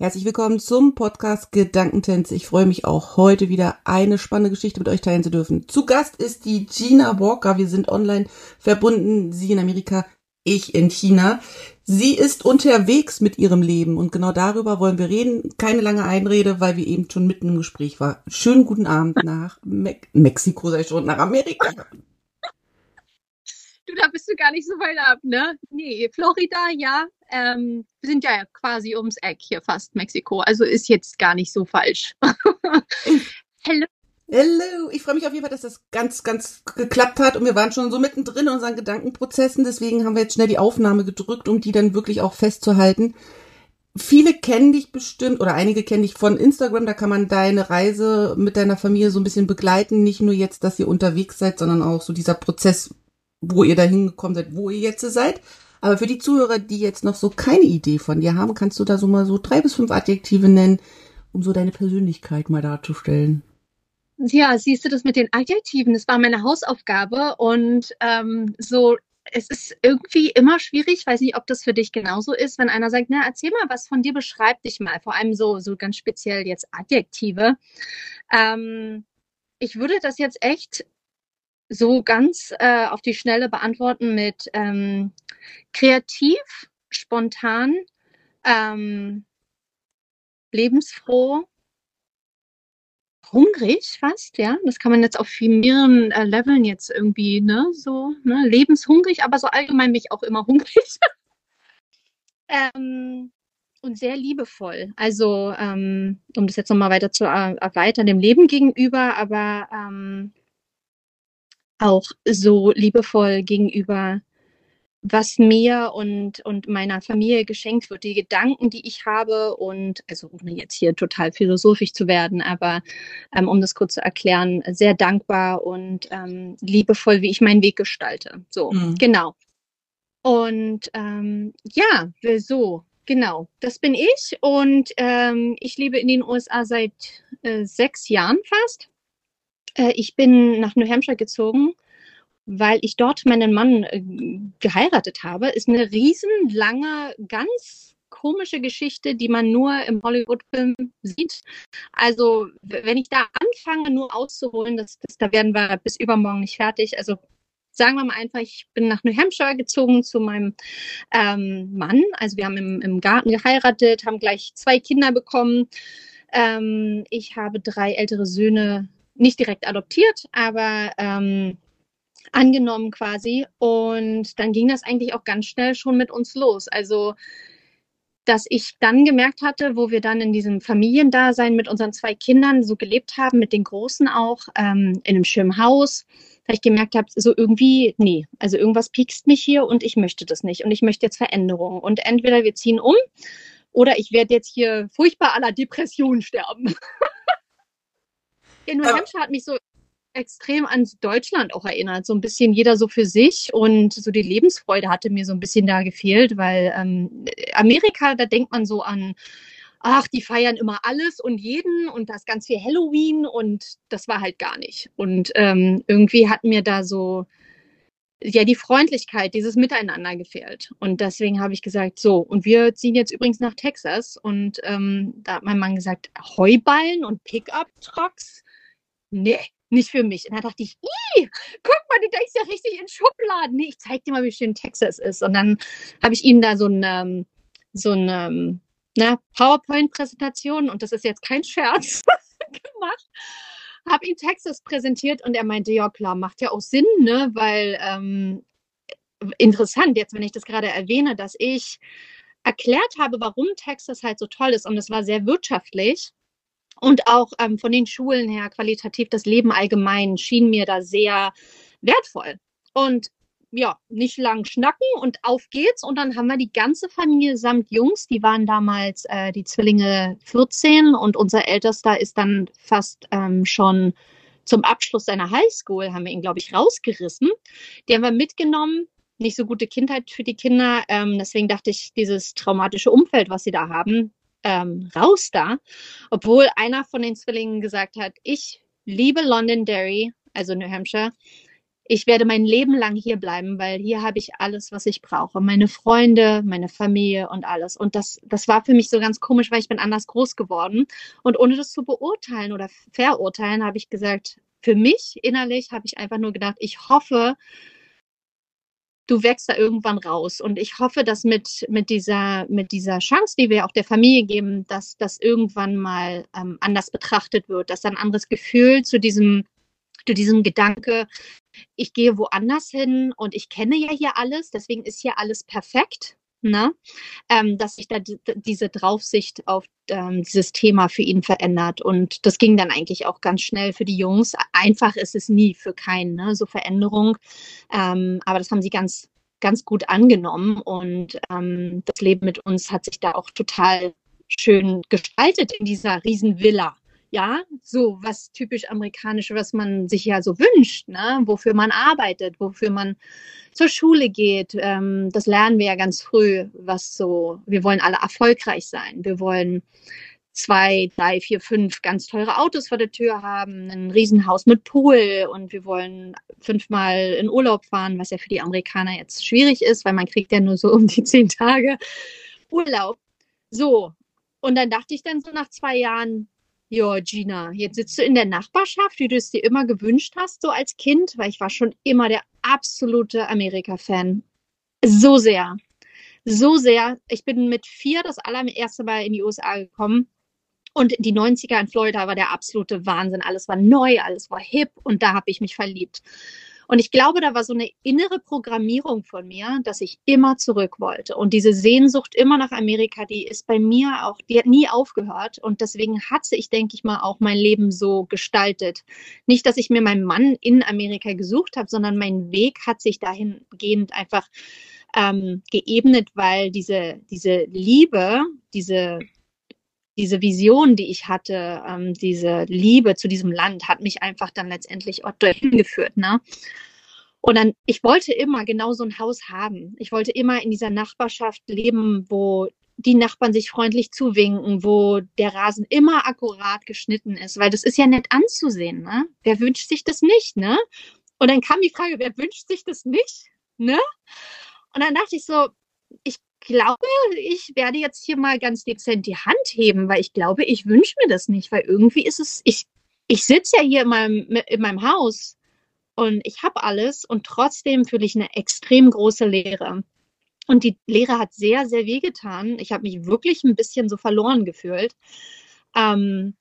Herzlich willkommen zum Podcast Gedankentänze. Ich freue mich auch heute wieder eine spannende Geschichte mit euch teilen zu dürfen. Zu Gast ist die Gina Walker. Wir sind online verbunden. Sie in Amerika, ich in China. Sie ist unterwegs mit ihrem Leben und genau darüber wollen wir reden. Keine lange Einrede, weil wir eben schon mitten im Gespräch waren. Schönen guten Abend nach Me Mexiko, sei schon, nach Amerika. Du, da bist du gar nicht so weit ab, ne? Nee, Florida, ja, ähm, wir sind ja quasi ums Eck hier fast Mexiko, also ist jetzt gar nicht so falsch. Hello. Hello, ich freue mich auf jeden Fall, dass das ganz, ganz geklappt hat und wir waren schon so mittendrin in unseren Gedankenprozessen, deswegen haben wir jetzt schnell die Aufnahme gedrückt, um die dann wirklich auch festzuhalten. Viele kennen dich bestimmt oder einige kennen dich von Instagram, da kann man deine Reise mit deiner Familie so ein bisschen begleiten, nicht nur jetzt, dass ihr unterwegs seid, sondern auch so dieser Prozess, wo ihr da hingekommen seid, wo ihr jetzt seid. Aber für die Zuhörer, die jetzt noch so keine Idee von dir haben, kannst du da so mal so drei bis fünf Adjektive nennen, um so deine Persönlichkeit mal darzustellen. Ja, siehst du das mit den Adjektiven? Das war meine Hausaufgabe und ähm, so. Es ist irgendwie immer schwierig, ich weiß nicht, ob das für dich genauso ist, wenn einer sagt, na, erzähl mal was von dir, beschreib dich mal, vor allem so, so ganz speziell jetzt Adjektive. Ähm, ich würde das jetzt echt so ganz äh, auf die Schnelle beantworten mit ähm, kreativ, spontan, ähm, lebensfroh, hungrig fast, ja. Das kann man jetzt auf mehreren äh, Leveln jetzt irgendwie, ne, so, ne, lebenshungrig, aber so allgemein mich auch immer hungrig. ähm, und sehr liebevoll. Also, ähm, um das jetzt nochmal weiter zu äh, erweitern, dem Leben gegenüber, aber ähm, auch so liebevoll gegenüber, was mir und, und meiner Familie geschenkt wird, die Gedanken, die ich habe und, also ohne jetzt hier total philosophisch zu werden, aber ähm, um das kurz zu erklären, sehr dankbar und ähm, liebevoll, wie ich meinen Weg gestalte. So, mhm. genau. Und ähm, ja, so, genau, das bin ich und ähm, ich lebe in den USA seit äh, sechs Jahren fast. Äh, ich bin nach New Hampshire gezogen, weil ich dort meinen Mann äh, geheiratet habe. Ist eine riesenlange, ganz komische Geschichte, die man nur im Hollywood-Film sieht. Also, wenn ich da anfange, nur auszuholen, das, das, da werden wir bis übermorgen nicht fertig. Also, sagen wir mal einfach, ich bin nach New Hampshire gezogen zu meinem ähm, Mann. Also, wir haben im, im Garten geheiratet, haben gleich zwei Kinder bekommen. Ähm, ich habe drei ältere Söhne nicht direkt adoptiert, aber ähm, angenommen quasi. Und dann ging das eigentlich auch ganz schnell schon mit uns los. Also, dass ich dann gemerkt hatte, wo wir dann in diesem Familiendasein mit unseren zwei Kindern so gelebt haben, mit den Großen auch, ähm, in einem schönen Haus, dass ich gemerkt habe, so irgendwie, nee, also irgendwas piekst mich hier und ich möchte das nicht und ich möchte jetzt Veränderungen. Und entweder wir ziehen um oder ich werde jetzt hier furchtbar aller Depressionen sterben. In New Hampshire hat mich so extrem an Deutschland auch erinnert. So ein bisschen jeder so für sich und so die Lebensfreude hatte mir so ein bisschen da gefehlt, weil ähm, Amerika, da denkt man so an, ach, die feiern immer alles und jeden und das ganz viel Halloween und das war halt gar nicht. Und ähm, irgendwie hat mir da so ja die Freundlichkeit, dieses Miteinander gefehlt. Und deswegen habe ich gesagt, so, und wir ziehen jetzt übrigens nach Texas. Und ähm, da hat mein Mann gesagt, Heuballen und Pickup-Trucks? Nee, nicht für mich. Und da dachte ich, guck mal, du denkst ja richtig in Schubladen. Nee, ich zeig dir mal, wie schön Texas ist. Und dann habe ich ihm da so eine, ähm, so eine ähm, ne, PowerPoint-Präsentation, und das ist jetzt kein Scherz, gemacht. Habe ihm Texas präsentiert und er meinte, ja klar, macht ja auch Sinn, ne? Weil ähm, interessant, jetzt wenn ich das gerade erwähne, dass ich erklärt habe, warum Texas halt so toll ist und es war sehr wirtschaftlich und auch ähm, von den Schulen her qualitativ das Leben allgemein schien mir da sehr wertvoll. Und ja, nicht lang schnacken und auf geht's. Und dann haben wir die ganze Familie samt Jungs, die waren damals äh, die Zwillinge 14 und unser Ältester ist dann fast ähm, schon zum Abschluss seiner Highschool haben wir ihn, glaube ich, rausgerissen. Die haben wir mitgenommen. Nicht so gute Kindheit für die Kinder. Ähm, deswegen dachte ich, dieses traumatische Umfeld, was sie da haben, ähm, raus da. Obwohl einer von den Zwillingen gesagt hat, ich liebe Londonderry, also New Hampshire. Ich werde mein Leben lang hier bleiben, weil hier habe ich alles, was ich brauche. Meine Freunde, meine Familie und alles. Und das, das war für mich so ganz komisch, weil ich bin anders groß geworden. Und ohne das zu beurteilen oder verurteilen, habe ich gesagt, für mich innerlich habe ich einfach nur gedacht, ich hoffe, du wächst da irgendwann raus. Und ich hoffe, dass mit, mit, dieser, mit dieser Chance, die wir auch der Familie geben, dass das irgendwann mal ähm, anders betrachtet wird, dass ein anderes Gefühl zu diesem, zu diesem Gedanke, ich gehe woanders hin und ich kenne ja hier alles, deswegen ist hier alles perfekt ne? Ähm, dass sich da die, diese Draufsicht auf ähm, dieses Thema für ihn verändert. Und das ging dann eigentlich auch ganz schnell für die Jungs. Einfach ist es nie für keinen, ne? so Veränderung. Ähm, aber das haben sie ganz, ganz gut angenommen. Und ähm, das Leben mit uns hat sich da auch total schön gestaltet in dieser Riesenvilla ja, so was typisch amerikanische, was man sich ja so wünscht, ne? wofür man arbeitet, wofür man zur Schule geht. Ähm, das lernen wir ja ganz früh, was so, wir wollen alle erfolgreich sein. Wir wollen zwei, drei, vier, fünf ganz teure Autos vor der Tür haben, ein Riesenhaus mit Pool und wir wollen fünfmal in Urlaub fahren, was ja für die Amerikaner jetzt schwierig ist, weil man kriegt ja nur so um die zehn Tage Urlaub. So. Und dann dachte ich dann so nach zwei Jahren, ja, Gina, jetzt sitzt du in der Nachbarschaft, wie du es dir immer gewünscht hast, so als Kind, weil ich war schon immer der absolute Amerika-Fan. So sehr. So sehr. Ich bin mit vier das allererste Mal in die USA gekommen. Und die 90er in Florida war der absolute Wahnsinn. Alles war neu, alles war hip und da habe ich mich verliebt. Und ich glaube, da war so eine innere Programmierung von mir, dass ich immer zurück wollte. Und diese Sehnsucht immer nach Amerika, die ist bei mir auch, die hat nie aufgehört. Und deswegen hat sich, denke ich mal, auch mein Leben so gestaltet. Nicht, dass ich mir meinen Mann in Amerika gesucht habe, sondern mein Weg hat sich dahingehend einfach ähm, geebnet, weil diese, diese Liebe, diese diese Vision, die ich hatte, ähm, diese Liebe zu diesem Land, hat mich einfach dann letztendlich auch dorthin geführt. Ne? Und dann, ich wollte immer genau so ein Haus haben. Ich wollte immer in dieser Nachbarschaft leben, wo die Nachbarn sich freundlich zuwinken, wo der Rasen immer akkurat geschnitten ist, weil das ist ja nett anzusehen, ne? Wer wünscht sich das nicht, ne? Und dann kam die Frage, wer wünscht sich das nicht, ne? Und dann dachte ich so, ich glaube, ich werde jetzt hier mal ganz dezent die Hand heben, weil ich glaube, ich wünsche mir das nicht, weil irgendwie ist es, ich, ich sitze ja hier in meinem, in meinem Haus und ich habe alles und trotzdem fühle ich eine extrem große Leere. Und die Lehre hat sehr, sehr wehgetan. Ich habe mich wirklich ein bisschen so verloren gefühlt. Ähm,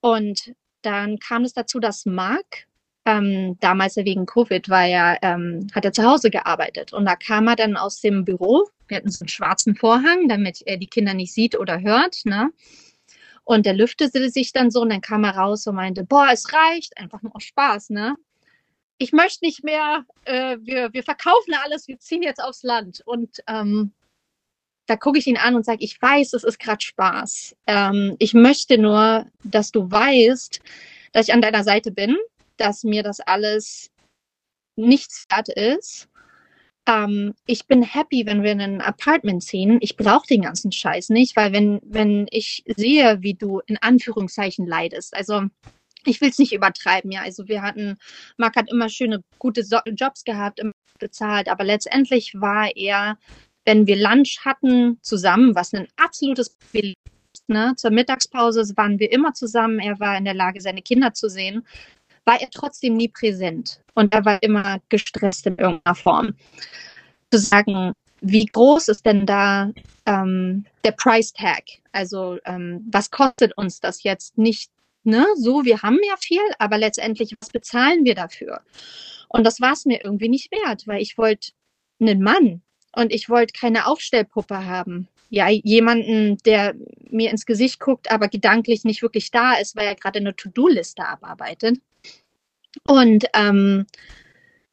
und dann kam es dazu, dass Mark ähm, damals wegen Covid war er, ähm, hat er zu Hause gearbeitet. Und da kam er dann aus dem Büro. Wir hatten so einen schwarzen Vorhang, damit er die Kinder nicht sieht oder hört. Ne? Und der lüftete sich dann so und dann kam er raus und meinte, boah, es reicht, einfach nur aus Spaß, ne? Ich möchte nicht mehr, äh, wir, wir verkaufen alles, wir ziehen jetzt aufs Land. Und ähm, da gucke ich ihn an und sage, ich weiß, es ist gerade Spaß. Ähm, ich möchte nur, dass du weißt, dass ich an deiner Seite bin dass mir das alles nichts wert ist. Ähm, ich bin happy, wenn wir in ein Apartment ziehen. Ich brauche den ganzen Scheiß nicht, weil wenn, wenn ich sehe, wie du in Anführungszeichen leidest, also ich will es nicht übertreiben, ja. Also wir hatten, Marc hat immer schöne, gute so Jobs gehabt, immer bezahlt, aber letztendlich war er, wenn wir Lunch hatten zusammen, was ein absolutes Privileg Ne? Zur Mittagspause waren wir immer zusammen. Er war in der Lage, seine Kinder zu sehen war er trotzdem nie präsent und er war immer gestresst in irgendeiner Form. Zu sagen, wie groß ist denn da ähm, der Price Tag? Also ähm, was kostet uns das jetzt nicht? Ne? So, wir haben ja viel, aber letztendlich, was bezahlen wir dafür? Und das war es mir irgendwie nicht wert, weil ich wollte einen Mann und ich wollte keine Aufstellpuppe haben. Ja, jemanden, der mir ins Gesicht guckt, aber gedanklich nicht wirklich da ist, weil er gerade eine To-Do-Liste abarbeitet. Und ähm,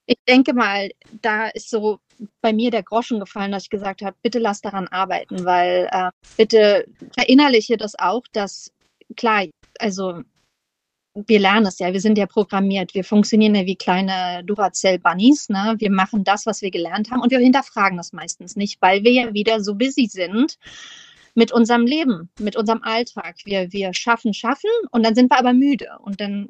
ich denke mal, da ist so bei mir der Groschen gefallen, dass ich gesagt habe, bitte lass daran arbeiten, weil äh, bitte verinnerliche das auch, dass klar, also wir lernen es ja, wir sind ja programmiert, wir funktionieren ja wie kleine Duracell-Bunnies, ne? Wir machen das, was wir gelernt haben und wir hinterfragen das meistens nicht, weil wir ja wieder so busy sind mit unserem Leben, mit unserem Alltag. Wir, wir schaffen, schaffen und dann sind wir aber müde und dann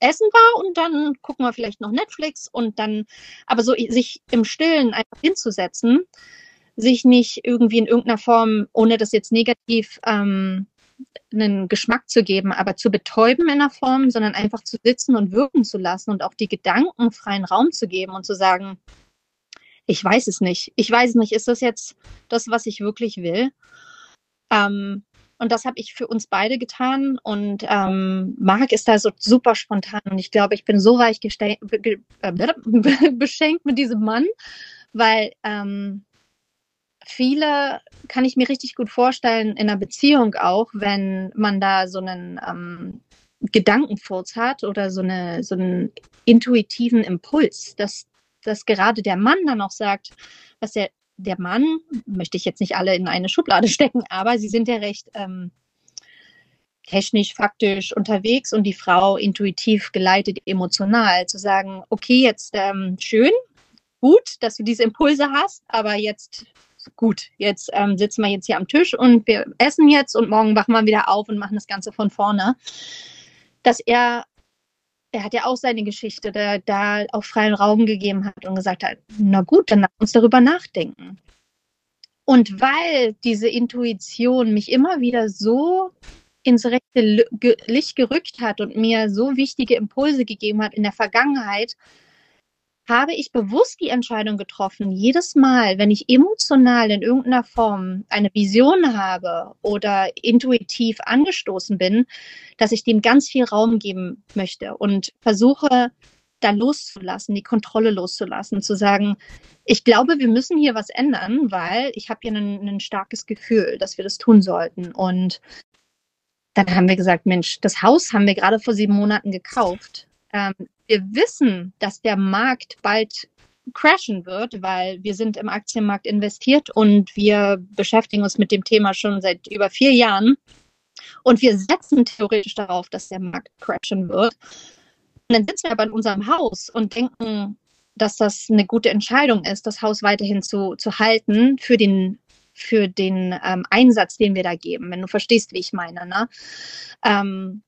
essen wir und dann gucken wir vielleicht noch Netflix und dann, aber so sich im Stillen einfach hinzusetzen, sich nicht irgendwie in irgendeiner Form, ohne das jetzt negativ ähm, einen Geschmack zu geben, aber zu betäuben in einer Form, sondern einfach zu sitzen und wirken zu lassen und auch die Gedanken freien Raum zu geben und zu sagen, ich weiß es nicht. Ich weiß es nicht. Ist das jetzt das, was ich wirklich will? Ähm, und das habe ich für uns beide getan. Und ähm, Marc ist da so super spontan. Und ich glaube, ich bin so reich äh, beschenkt mit diesem Mann, weil ähm, viele kann ich mir richtig gut vorstellen, in einer Beziehung auch, wenn man da so einen ähm, Gedankenfurz hat oder so, eine, so einen intuitiven Impuls, dass, dass gerade der Mann dann auch sagt, was der, der Mann, möchte ich jetzt nicht alle in eine Schublade stecken, aber sie sind ja recht ähm, technisch, faktisch unterwegs und die Frau intuitiv geleitet, emotional, zu sagen, okay, jetzt ähm, schön, gut, dass du diese Impulse hast, aber jetzt gut, jetzt ähm, sitzen wir jetzt hier am Tisch und wir essen jetzt und morgen wachen wir wieder auf und machen das Ganze von vorne. Dass er, er hat ja auch seine Geschichte, der da auch freien Raum gegeben hat und gesagt hat, na gut, dann lass uns darüber nachdenken. Und weil diese Intuition mich immer wieder so ins rechte Licht gerückt hat und mir so wichtige Impulse gegeben hat in der Vergangenheit, habe ich bewusst die Entscheidung getroffen, jedes Mal, wenn ich emotional in irgendeiner Form eine Vision habe oder intuitiv angestoßen bin, dass ich dem ganz viel Raum geben möchte und versuche, da loszulassen, die Kontrolle loszulassen, zu sagen, ich glaube, wir müssen hier was ändern, weil ich habe hier ein, ein starkes Gefühl, dass wir das tun sollten. Und dann haben wir gesagt, Mensch, das Haus haben wir gerade vor sieben Monaten gekauft. Ähm, wir wissen, dass der Markt bald crashen wird, weil wir sind im Aktienmarkt investiert und wir beschäftigen uns mit dem Thema schon seit über vier Jahren. Und wir setzen theoretisch darauf, dass der Markt crashen wird. Und dann sitzen wir aber in unserem Haus und denken, dass das eine gute Entscheidung ist, das Haus weiterhin zu, zu halten für den, für den ähm, Einsatz, den wir da geben, wenn du verstehst, wie ich meine. Ne? Ähm,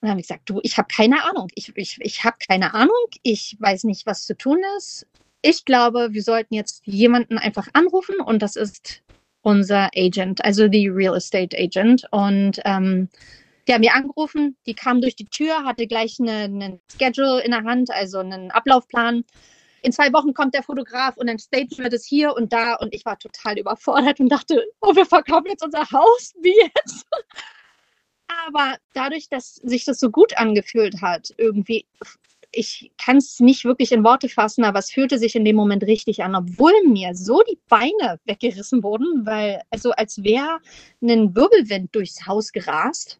dann habe ich gesagt, du, ich habe keine Ahnung. Ich, ich, ich habe keine Ahnung. Ich weiß nicht, was zu tun ist. Ich glaube, wir sollten jetzt jemanden einfach anrufen und das ist unser Agent, also die Real Estate Agent. Und ähm, die haben wir angerufen, die kam durch die Tür, hatte gleich einen eine Schedule in der Hand, also einen Ablaufplan. In zwei Wochen kommt der Fotograf und dann stagen wir das hier und da und ich war total überfordert und dachte, oh, wir verkaufen jetzt unser Haus, wie jetzt? Aber dadurch, dass sich das so gut angefühlt hat, irgendwie, ich kann es nicht wirklich in Worte fassen, aber es fühlte sich in dem Moment richtig an, obwohl mir so die Beine weggerissen wurden, weil, also als wäre ein Wirbelwind durchs Haus gerast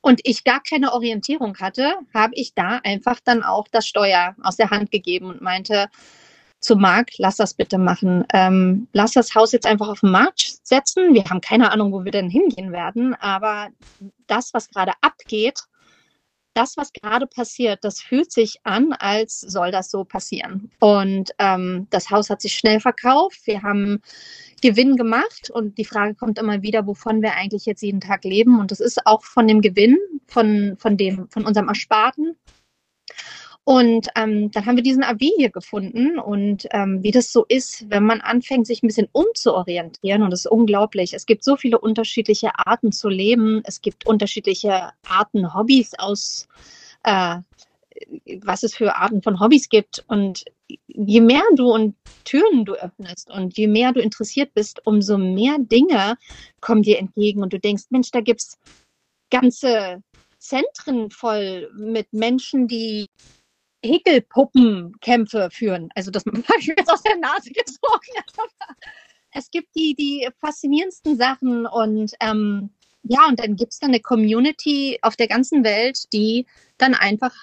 und ich gar keine Orientierung hatte, habe ich da einfach dann auch das Steuer aus der Hand gegeben und meinte, zu Marc, lass das bitte machen. Ähm, lass das Haus jetzt einfach auf den Markt setzen. Wir haben keine Ahnung, wo wir denn hingehen werden, aber das, was gerade abgeht, das, was gerade passiert, das fühlt sich an, als soll das so passieren. Und ähm, das Haus hat sich schnell verkauft. Wir haben Gewinn gemacht und die Frage kommt immer wieder, wovon wir eigentlich jetzt jeden Tag leben. Und das ist auch von dem Gewinn, von, von, dem, von unserem Ersparten. Und ähm, dann haben wir diesen AV hier gefunden und ähm, wie das so ist, wenn man anfängt, sich ein bisschen umzuorientieren, und das ist unglaublich. Es gibt so viele unterschiedliche Arten zu leben. Es gibt unterschiedliche Arten, Hobbys aus, äh, was es für Arten von Hobbys gibt. Und je mehr du und Türen du öffnest und je mehr du interessiert bist, umso mehr Dinge kommen dir entgegen und du denkst, Mensch, da gibt's ganze Zentren voll mit Menschen, die Häkelpuppenkämpfe führen. Also das habe ich mir jetzt aus der Nase gezogen. es gibt die, die faszinierendsten Sachen und ähm, ja, und dann gibt es dann eine Community auf der ganzen Welt, die dann einfach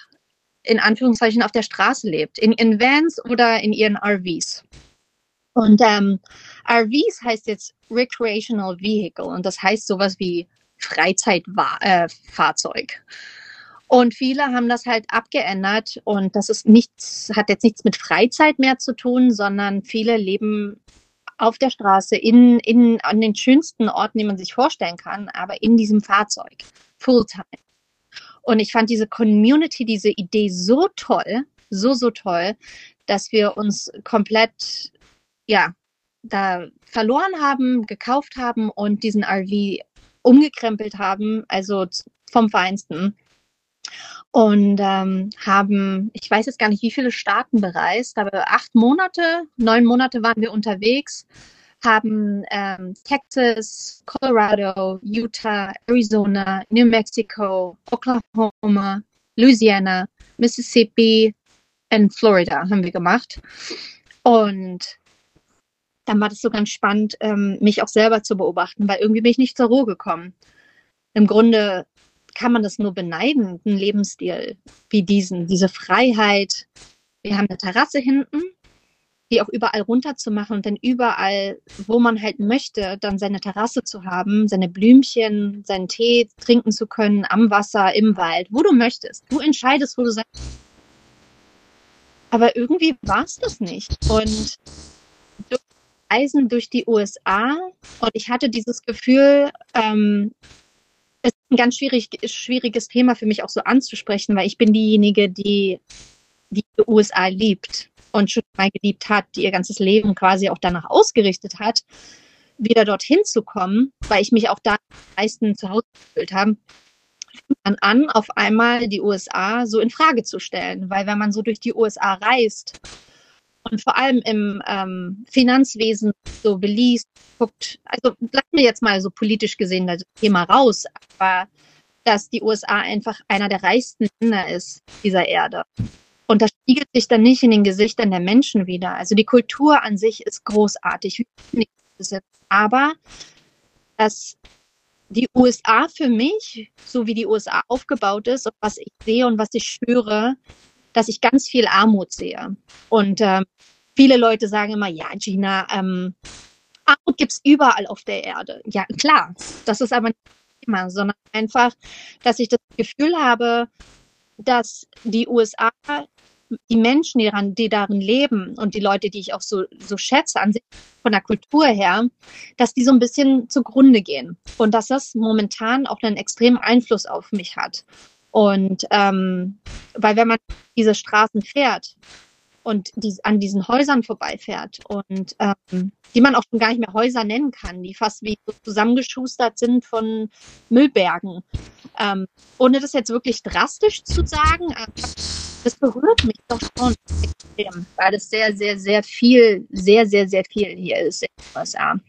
in Anführungszeichen auf der Straße lebt, in, in Vans oder in ihren RVs. Und ähm, RVs heißt jetzt Recreational Vehicle und das heißt sowas wie Freizeitfahrzeug. Äh, Und viele haben das halt abgeändert und das ist nichts, hat jetzt nichts mit Freizeit mehr zu tun, sondern viele leben auf der Straße, in, in, an den schönsten Orten, die man sich vorstellen kann, aber in diesem Fahrzeug, Fulltime. Und ich fand diese Community, diese Idee so toll, so, so toll, dass wir uns komplett, ja, da verloren haben, gekauft haben und diesen RV umgekrempelt haben, also vom Feinsten. Und ähm, haben, ich weiß jetzt gar nicht, wie viele Staaten bereist, aber acht Monate, neun Monate waren wir unterwegs, haben ähm, Texas, Colorado, Utah, Arizona, New Mexico, Oklahoma, Louisiana, Mississippi und Florida haben wir gemacht. Und dann war das so ganz spannend, ähm, mich auch selber zu beobachten, weil irgendwie bin ich nicht zur Ruhe gekommen. Im Grunde kann man das nur beneiden, einen Lebensstil wie diesen, diese Freiheit. Wir haben eine Terrasse hinten, die auch überall runterzumachen und dann überall, wo man halt möchte, dann seine Terrasse zu haben, seine Blümchen, seinen Tee trinken zu können, am Wasser, im Wald, wo du möchtest. Du entscheidest, wo du sein Aber irgendwie war es das nicht. Und durch Reisen durch die USA und ich hatte dieses Gefühl, ähm, ein ganz schwierig, schwieriges Thema für mich auch so anzusprechen, weil ich bin diejenige, die die USA liebt und schon mal geliebt hat, die ihr ganzes Leben quasi auch danach ausgerichtet hat, wieder dorthin zu kommen, weil ich mich auch da am meisten zu Hause gefühlt habe, fängt an, auf einmal die USA so in Frage zu stellen. Weil wenn man so durch die USA reist und vor allem im ähm, Finanzwesen so beliest, guckt, also lassen wir jetzt mal so politisch gesehen das Thema raus, aber dass die USA einfach einer der reichsten Länder ist dieser Erde. Und das spiegelt sich dann nicht in den Gesichtern der Menschen wieder. Also die Kultur an sich ist großartig. Aber dass die USA für mich, so wie die USA aufgebaut ist und was ich sehe und was ich spüre, dass ich ganz viel Armut sehe. Und ähm, viele Leute sagen immer, ja, Gina, ähm, Armut gibt es überall auf der Erde. Ja, klar, das ist aber nicht immer, sondern einfach, dass ich das Gefühl habe, dass die USA die Menschen, die daran, die darin leben und die Leute, die ich auch so, so schätze, an sich von der Kultur her, dass die so ein bisschen zugrunde gehen und dass das momentan auch einen extremen Einfluss auf mich hat. Und ähm, weil wenn man diese Straßen fährt und die, an diesen Häusern vorbeifährt und ähm, die man auch schon gar nicht mehr Häuser nennen kann, die fast wie so zusammengeschustert sind von Müllbergen. Ähm, ohne das jetzt wirklich drastisch zu sagen, das berührt mich doch schon extrem, weil es sehr, sehr, sehr viel, sehr, sehr, sehr viel hier ist in den USA.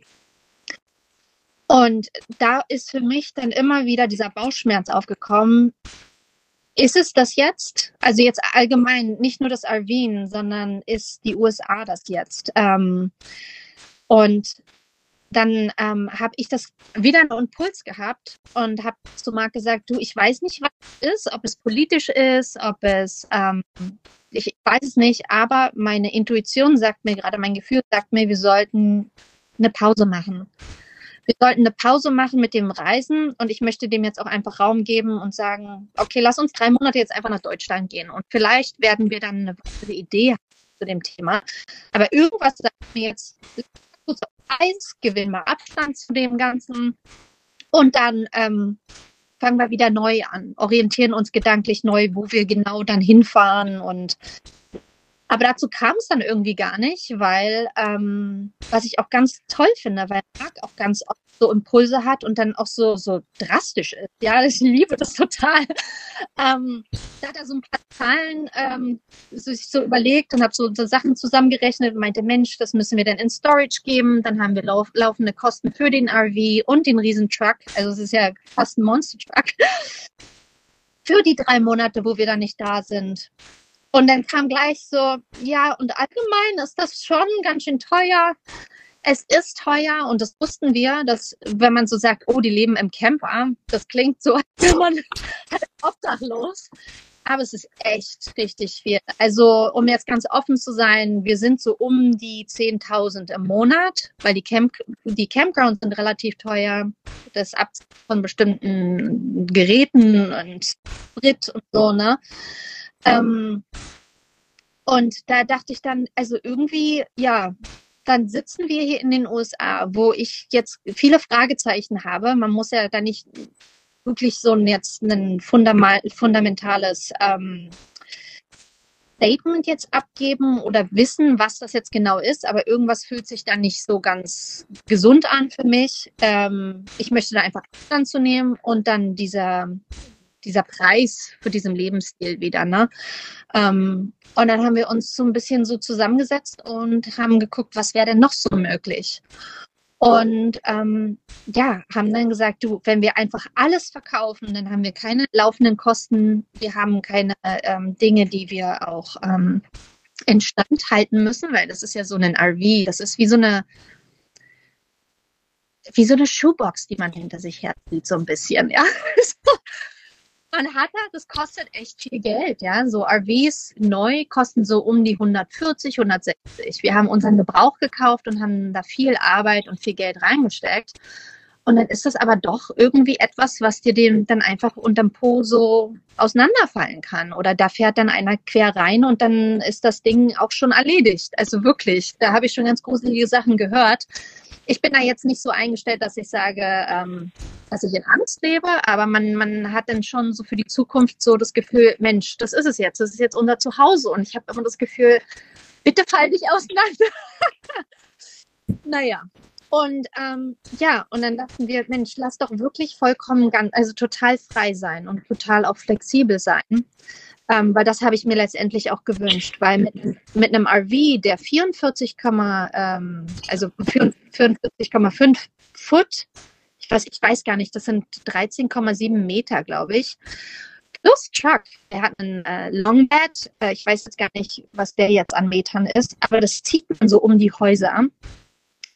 Und da ist für mich dann immer wieder dieser Bauchschmerz aufgekommen, ist es das jetzt? Also jetzt allgemein, nicht nur das Arvin, sondern ist die USA das jetzt? Ähm, und dann ähm, habe ich das wieder einen Impuls gehabt und habe zu Marc gesagt, du, ich weiß nicht, was es ist, ob es politisch ist, ob es, ähm, ich weiß es nicht, aber meine Intuition sagt mir gerade, mein Gefühl sagt mir, wir sollten eine Pause machen wir sollten eine Pause machen mit dem Reisen und ich möchte dem jetzt auch einfach Raum geben und sagen, okay, lass uns drei Monate jetzt einfach nach Deutschland gehen und vielleicht werden wir dann eine weitere Idee haben zu dem Thema. Aber irgendwas sagt mir jetzt, Eis, gewinnen wir Abstand zu dem Ganzen und dann ähm, fangen wir wieder neu an, orientieren uns gedanklich neu, wo wir genau dann hinfahren und aber dazu kam es dann irgendwie gar nicht, weil, ähm, was ich auch ganz toll finde, weil Marc auch ganz oft so Impulse hat und dann auch so, so drastisch ist. Ja, ich liebe das total. Ähm, da hat er so ein paar Zahlen ähm, sich so überlegt und hat so, so Sachen zusammengerechnet und meinte, Mensch, das müssen wir dann in Storage geben. Dann haben wir lauf, laufende Kosten für den RV und den Riesentruck. Also es ist ja fast ein Monster-Truck. Für die drei Monate, wo wir dann nicht da sind. Und dann kam gleich so, ja, und allgemein ist das schon ganz schön teuer. Es ist teuer und das wussten wir, dass wenn man so sagt, oh, die leben im Camper, das klingt so, als wäre man obdachlos. Aber es ist echt richtig viel. Also, um jetzt ganz offen zu sein, wir sind so um die 10.000 im Monat, weil die, Camp die Campgrounds sind relativ teuer. Das ab von bestimmten Geräten und Sprit und so, ne? Ähm, und da dachte ich dann, also irgendwie, ja, dann sitzen wir hier in den USA, wo ich jetzt viele Fragezeichen habe. Man muss ja da nicht wirklich so ein, jetzt ein fundamentales ähm, Statement jetzt abgeben oder wissen, was das jetzt genau ist, aber irgendwas fühlt sich dann nicht so ganz gesund an für mich. Ähm, ich möchte da einfach Abstand zu nehmen und dann dieser, dieser Preis für diesen Lebensstil wieder. Ne? Ähm, und dann haben wir uns so ein bisschen so zusammengesetzt und haben geguckt, was wäre denn noch so möglich. Und ähm, ja, haben dann gesagt, du, wenn wir einfach alles verkaufen, dann haben wir keine laufenden Kosten, wir haben keine ähm, Dinge, die wir auch ähm, instand halten müssen, weil das ist ja so ein RV, das ist wie so eine wie so eine Schuhbox, die man hinter sich herzieht, so ein bisschen, ja. man hat das, das kostet echt viel Geld, ja. So RVs neu kosten so um die 140, 160. Wir haben unseren Gebrauch gekauft und haben da viel Arbeit und viel Geld reingesteckt. Und dann ist das aber doch irgendwie etwas, was dir den dann einfach unterm Po so auseinanderfallen kann. Oder da fährt dann einer quer rein und dann ist das Ding auch schon erledigt. Also wirklich, da habe ich schon ganz gruselige Sachen gehört ich bin da jetzt nicht so eingestellt, dass ich sage, ähm, dass ich in Angst lebe, aber man, man hat dann schon so für die Zukunft so das Gefühl, Mensch, das ist es jetzt, das ist jetzt unser Zuhause und ich habe immer das Gefühl, bitte fall dich auseinander. naja. Und ähm, ja, und dann dachten wir, Mensch, lass doch wirklich vollkommen ganz, also total frei sein und total auch flexibel sein. Ähm, weil das habe ich mir letztendlich auch gewünscht, weil mit, mit einem RV, der 44, ähm, also 44,5 Foot, ich weiß, ich weiß gar nicht, das sind 13,7 Meter, glaube ich. Plus Truck, er hat einen äh, Longbed, äh, ich weiß jetzt gar nicht, was der jetzt an Metern ist, aber das zieht man so um die Häuser,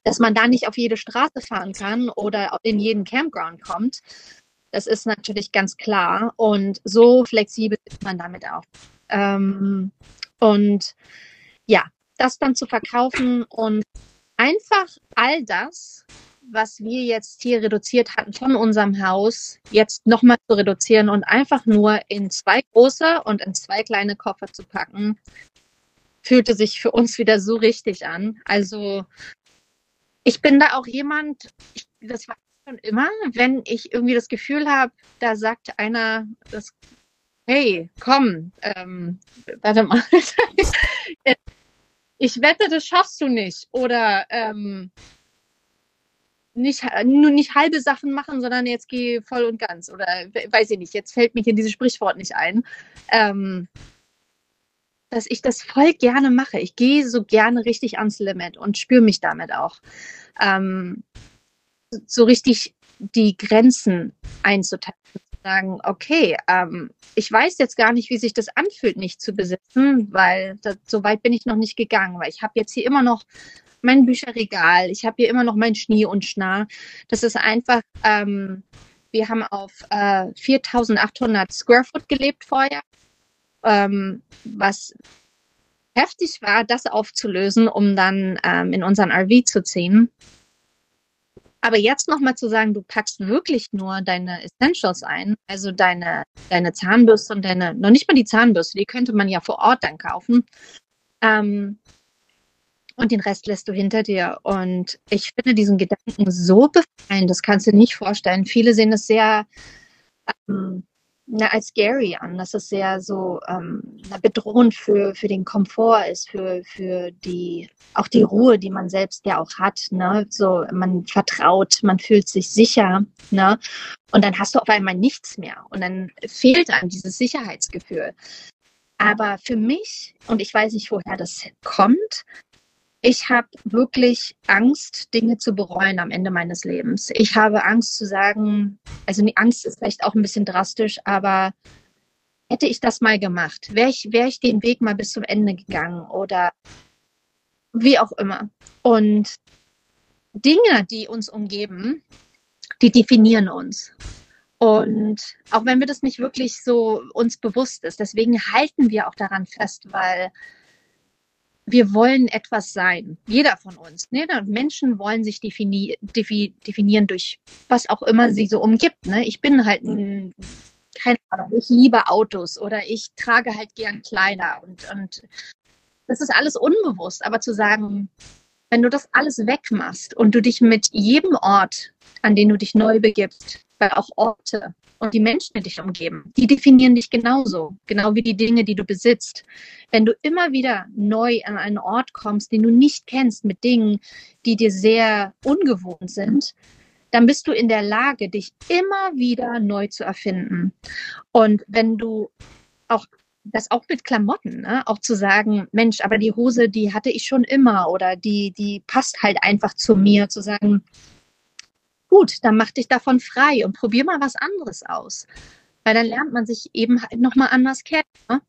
dass man da nicht auf jede Straße fahren kann oder in jeden Campground kommt, das ist natürlich ganz klar. Und so flexibel ist man damit auch. Ähm, und ja, das dann zu verkaufen und einfach all das, was wir jetzt hier reduziert hatten von unserem Haus, jetzt nochmal zu reduzieren und einfach nur in zwei große und in zwei kleine Koffer zu packen, fühlte sich für uns wieder so richtig an. Also ich bin da auch jemand, ich, das war schon immer, wenn ich irgendwie das Gefühl habe, da sagt einer, das, hey, komm, ähm, warte mal, ich wette, das schaffst du nicht. Oder ähm, nicht, nur nicht halbe Sachen machen, sondern jetzt geh voll und ganz. Oder weiß ich nicht, jetzt fällt mir hier dieses Sprichwort nicht ein. Ähm, dass ich das voll gerne mache. Ich gehe so gerne richtig ans Limit und spüre mich damit auch. Ähm, so richtig die Grenzen einzuteilen. Sagen, okay, ähm, ich weiß jetzt gar nicht, wie sich das anfühlt, nicht zu besitzen, weil das, so weit bin ich noch nicht gegangen, weil ich habe jetzt hier immer noch mein Bücherregal, ich habe hier immer noch mein Schnee und Schnarr. Das ist einfach, ähm, wir haben auf äh, 4800 Square Foot gelebt vorher, ähm, was heftig war, das aufzulösen, um dann ähm, in unseren RV zu ziehen. Aber jetzt nochmal zu sagen, du packst wirklich nur deine Essentials ein, also deine, deine Zahnbürste und deine, noch nicht mal die Zahnbürste, die könnte man ja vor Ort dann kaufen. Ähm, und den Rest lässt du hinter dir. Und ich finde diesen Gedanken so befreiend, das kannst du nicht vorstellen. Viele sehen es sehr ähm, na, als scary an, dass es sehr so ähm, bedrohend für, für den Komfort ist, für, für die, auch die Ruhe, die man selbst ja auch hat. Ne? So, man vertraut, man fühlt sich sicher. Ne? Und dann hast du auf einmal nichts mehr. Und dann fehlt einem dieses Sicherheitsgefühl. Aber für mich, und ich weiß nicht, woher das kommt, ich habe wirklich Angst, Dinge zu bereuen am Ende meines Lebens. Ich habe Angst zu sagen, also die Angst ist vielleicht auch ein bisschen drastisch, aber hätte ich das mal gemacht, wäre ich, wär ich den Weg mal bis zum Ende gegangen oder wie auch immer. Und Dinge, die uns umgeben, die definieren uns. Und auch wenn wir das nicht wirklich so uns bewusst ist, deswegen halten wir auch daran fest, weil wir wollen etwas sein. Jeder von uns. Ne? Menschen wollen sich defini defi definieren durch was auch immer sie so umgibt. Ne? Ich bin halt ein, keine Ahnung, ich liebe Autos oder ich trage halt gern Kleider und, und das ist alles unbewusst. Aber zu sagen, wenn du das alles wegmachst und du dich mit jedem Ort, an den du dich neu begibst, weil auch Orte und die Menschen, die dich umgeben, die definieren dich genauso, genau wie die Dinge, die du besitzt. Wenn du immer wieder neu an einen Ort kommst, den du nicht kennst, mit Dingen, die dir sehr ungewohnt sind, dann bist du in der Lage, dich immer wieder neu zu erfinden. Und wenn du auch das auch mit Klamotten, ne? auch zu sagen, Mensch, aber die Hose, die hatte ich schon immer oder die, die passt halt einfach zu mir, zu sagen, gut, dann mach dich davon frei und probier mal was anderes aus. Weil dann lernt man sich eben halt nochmal anders kennen. Ne?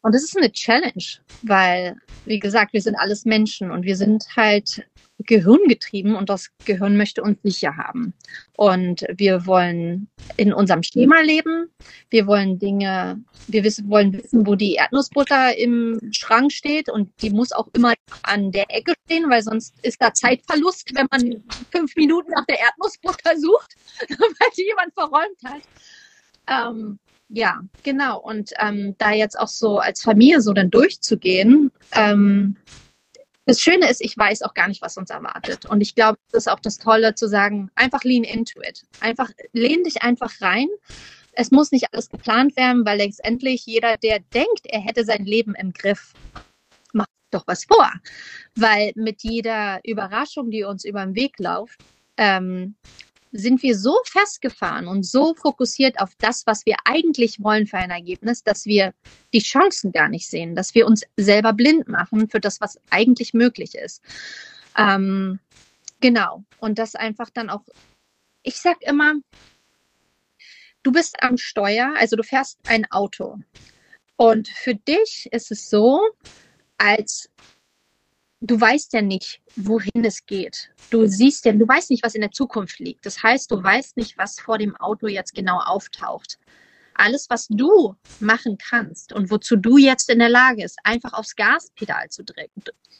Und das ist eine Challenge, weil, wie gesagt, wir sind alles Menschen und wir sind halt gehirngetrieben und das Gehirn möchte uns sicher haben. Und wir wollen in unserem Schema leben. Wir wollen Dinge, wir wissen, wollen wissen, wo die Erdnussbutter im Schrank steht und die muss auch immer an der Ecke stehen, weil sonst ist da Zeitverlust, wenn man fünf Minuten nach der Erdnussbutter sucht, weil die jemand verräumt hat. Ähm, ja, genau. Und ähm, da jetzt auch so als Familie so dann durchzugehen, ähm, das Schöne ist, ich weiß auch gar nicht, was uns erwartet. Und ich glaube, das ist auch das Tolle zu sagen, einfach lean into it. Einfach, lehn dich einfach rein. Es muss nicht alles geplant werden, weil letztendlich jeder, der denkt, er hätte sein Leben im Griff, macht doch was vor. Weil mit jeder Überraschung, die uns über den Weg läuft, ähm, sind wir so festgefahren und so fokussiert auf das, was wir eigentlich wollen für ein Ergebnis, dass wir die Chancen gar nicht sehen, dass wir uns selber blind machen für das, was eigentlich möglich ist. Ähm, genau. Und das einfach dann auch, ich sag immer, du bist am Steuer, also du fährst ein Auto. Und für dich ist es so, als du weißt ja nicht, wohin es geht. Du siehst ja, du weißt nicht, was in der Zukunft liegt. Das heißt, du weißt nicht, was vor dem Auto jetzt genau auftaucht. Alles, was du machen kannst und wozu du jetzt in der Lage bist, einfach aufs Gaspedal zu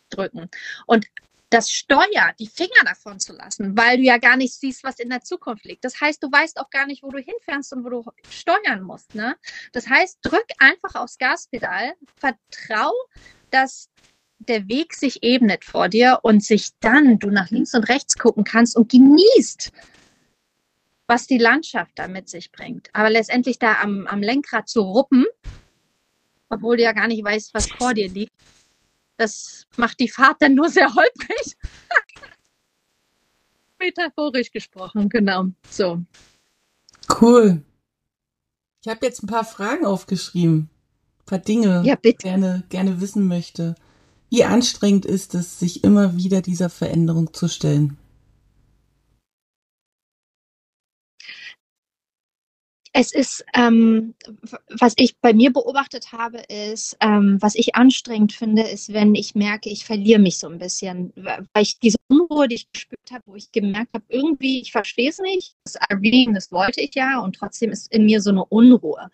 drücken und das Steuer, die Finger davon zu lassen, weil du ja gar nicht siehst, was in der Zukunft liegt. Das heißt, du weißt auch gar nicht, wo du hinfährst und wo du steuern musst. Ne? Das heißt, drück einfach aufs Gaspedal, vertrau, dass der Weg sich ebnet vor dir und sich dann du nach links und rechts gucken kannst und genießt, was die Landschaft da mit sich bringt. Aber letztendlich da am, am Lenkrad zu ruppen, obwohl du ja gar nicht weißt, was vor dir liegt, das macht die Fahrt dann nur sehr holprig. Metaphorisch gesprochen, genau. So. Cool. Ich habe jetzt ein paar Fragen aufgeschrieben. Ein paar Dinge, ja, bitte. gerne gerne wissen möchte. Wie anstrengend ist es, sich immer wieder dieser Veränderung zu stellen? Es ist, ähm, was ich bei mir beobachtet habe, ist, ähm, was ich anstrengend finde, ist, wenn ich merke, ich verliere mich so ein bisschen, weil ich diese Unruhe, die ich gespürt habe, wo ich gemerkt habe, irgendwie, ich verstehe es nicht, das RVing, das wollte ich ja, und trotzdem ist in mir so eine Unruhe.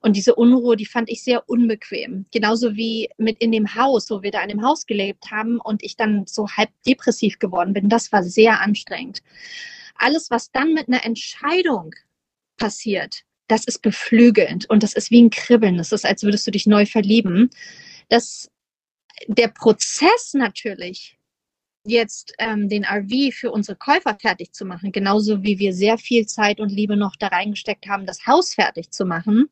Und diese Unruhe, die fand ich sehr unbequem. Genauso wie mit in dem Haus, wo wir da in dem Haus gelebt haben und ich dann so halb depressiv geworden bin. Das war sehr anstrengend. Alles, was dann mit einer Entscheidung passiert, das ist beflügelnd und das ist wie ein Kribbeln. Das ist, als würdest du dich neu verlieben. Das, der Prozess natürlich, jetzt ähm, den RV für unsere Käufer fertig zu machen, genauso wie wir sehr viel Zeit und Liebe noch da reingesteckt haben, das Haus fertig zu machen,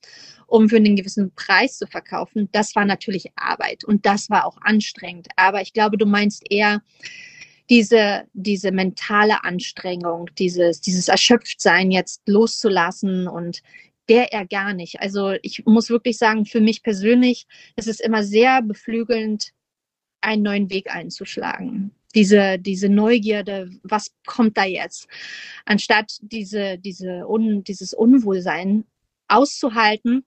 um für einen gewissen Preis zu verkaufen, das war natürlich Arbeit und das war auch anstrengend. Aber ich glaube, du meinst eher diese, diese mentale Anstrengung, dieses, dieses Erschöpftsein jetzt loszulassen und der er gar nicht. Also ich muss wirklich sagen, für mich persönlich ist es immer sehr beflügelnd, einen neuen Weg einzuschlagen diese, diese Neugierde, was kommt da jetzt? Anstatt diese, diese Un, dieses Unwohlsein auszuhalten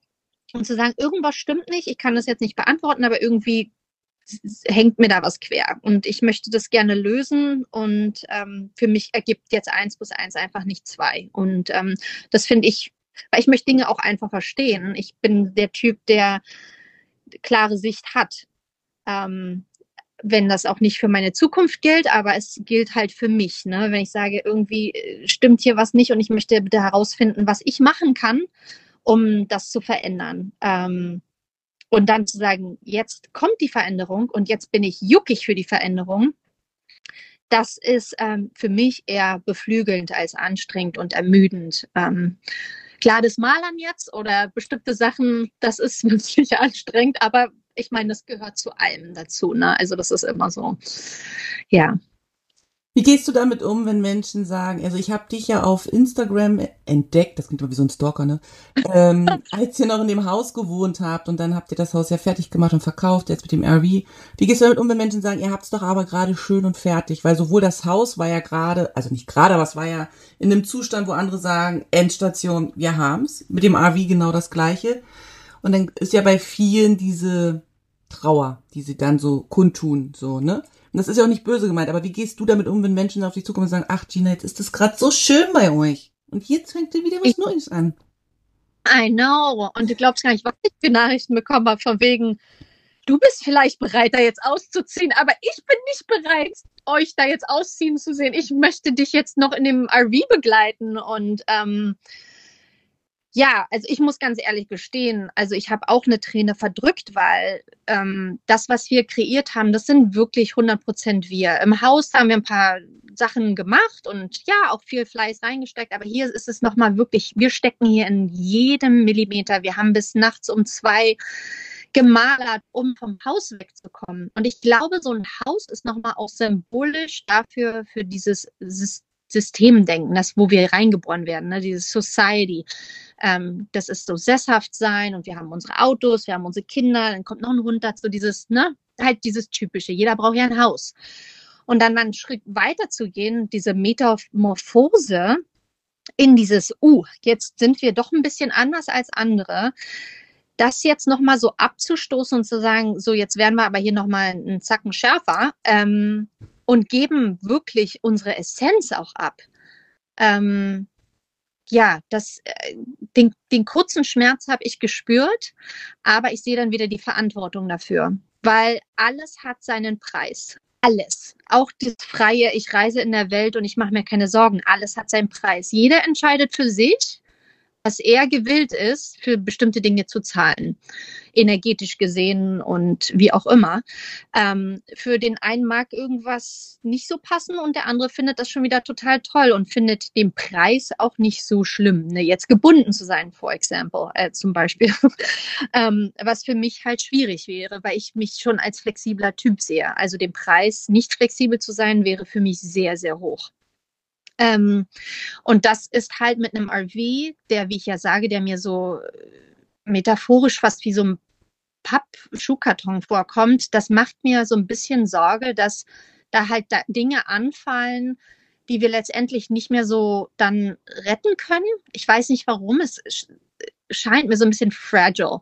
und zu sagen, irgendwas stimmt nicht, ich kann das jetzt nicht beantworten, aber irgendwie hängt mir da was quer und ich möchte das gerne lösen und ähm, für mich ergibt jetzt eins plus eins einfach nicht zwei und ähm, das finde ich, weil ich möchte Dinge auch einfach verstehen. Ich bin der Typ, der klare Sicht hat. Ähm, wenn das auch nicht für meine Zukunft gilt, aber es gilt halt für mich. Ne? Wenn ich sage, irgendwie äh, stimmt hier was nicht und ich möchte bitte herausfinden, was ich machen kann, um das zu verändern. Ähm, und dann zu sagen, jetzt kommt die Veränderung und jetzt bin ich juckig für die Veränderung, das ist ähm, für mich eher beflügelnd als anstrengend und ermüdend. Ähm, klar, das Malern jetzt oder bestimmte Sachen, das ist wirklich anstrengend, aber ich meine, das gehört zu allem dazu. Ne? Also das ist immer so. Ja. Wie gehst du damit um, wenn Menschen sagen, also ich habe dich ja auf Instagram entdeckt, das klingt immer wie so ein Stalker, ne? Ähm, als ihr noch in dem Haus gewohnt habt und dann habt ihr das Haus ja fertig gemacht und verkauft, jetzt mit dem RV. Wie gehst du damit um, wenn Menschen sagen, ihr habt's doch aber gerade schön und fertig? Weil sowohl das Haus war ja gerade, also nicht gerade, aber es war ja in einem Zustand, wo andere sagen, Endstation, wir haben's. Mit dem RV genau das gleiche. Und dann ist ja bei vielen diese Trauer, die sie dann so kundtun, so, ne? Und das ist ja auch nicht böse gemeint, aber wie gehst du damit um, wenn Menschen auf dich zukommen und sagen, ach Gina, jetzt ist das gerade so schön bei euch. Und jetzt fängt ihr wieder was ich, Neues an. I know. Und du glaubst gar nicht, was ich für Nachrichten bekommen habe, von wegen, du bist vielleicht bereit, da jetzt auszuziehen, aber ich bin nicht bereit, euch da jetzt ausziehen zu sehen. Ich möchte dich jetzt noch in dem RV begleiten und ähm, ja, also ich muss ganz ehrlich gestehen, also ich habe auch eine Träne verdrückt, weil ähm, das, was wir kreiert haben, das sind wirklich 100 Prozent wir. Im Haus haben wir ein paar Sachen gemacht und ja, auch viel Fleiß reingesteckt, aber hier ist es nochmal wirklich, wir stecken hier in jedem Millimeter. Wir haben bis nachts um zwei gemalert, um vom Haus wegzukommen. Und ich glaube, so ein Haus ist nochmal auch symbolisch dafür, für dieses Systemdenken, das, wo wir reingeboren werden, ne, dieses Society ähm, das ist so sesshaft sein und wir haben unsere Autos, wir haben unsere Kinder, dann kommt noch ein Hund dazu, dieses, ne, halt dieses typische. Jeder braucht ja ein Haus. Und dann einen Schritt weiter zu gehen, diese Metamorphose in dieses, uh, jetzt sind wir doch ein bisschen anders als andere. Das jetzt nochmal so abzustoßen und zu sagen, so jetzt werden wir aber hier nochmal einen Zacken schärfer ähm, und geben wirklich unsere Essenz auch ab. Ähm, ja, das, äh, den, den kurzen Schmerz habe ich gespürt, aber ich sehe dann wieder die Verantwortung dafür, weil alles hat seinen Preis. Alles. Auch das freie, ich reise in der Welt und ich mache mir keine Sorgen. Alles hat seinen Preis. Jeder entscheidet für sich dass er gewillt ist, für bestimmte Dinge zu zahlen, energetisch gesehen und wie auch immer. Ähm, für den einen mag irgendwas nicht so passen und der andere findet das schon wieder total toll und findet den Preis auch nicht so schlimm, ne? jetzt gebunden zu sein, for example, äh, zum Beispiel. ähm, was für mich halt schwierig wäre, weil ich mich schon als flexibler Typ sehe. Also den Preis, nicht flexibel zu sein, wäre für mich sehr, sehr hoch. Ähm, und das ist halt mit einem RV, der, wie ich ja sage, der mir so metaphorisch fast wie so ein Papp-Schuhkarton vorkommt, das macht mir so ein bisschen Sorge, dass da halt da Dinge anfallen, die wir letztendlich nicht mehr so dann retten können. Ich weiß nicht warum, es scheint mir so ein bisschen fragile.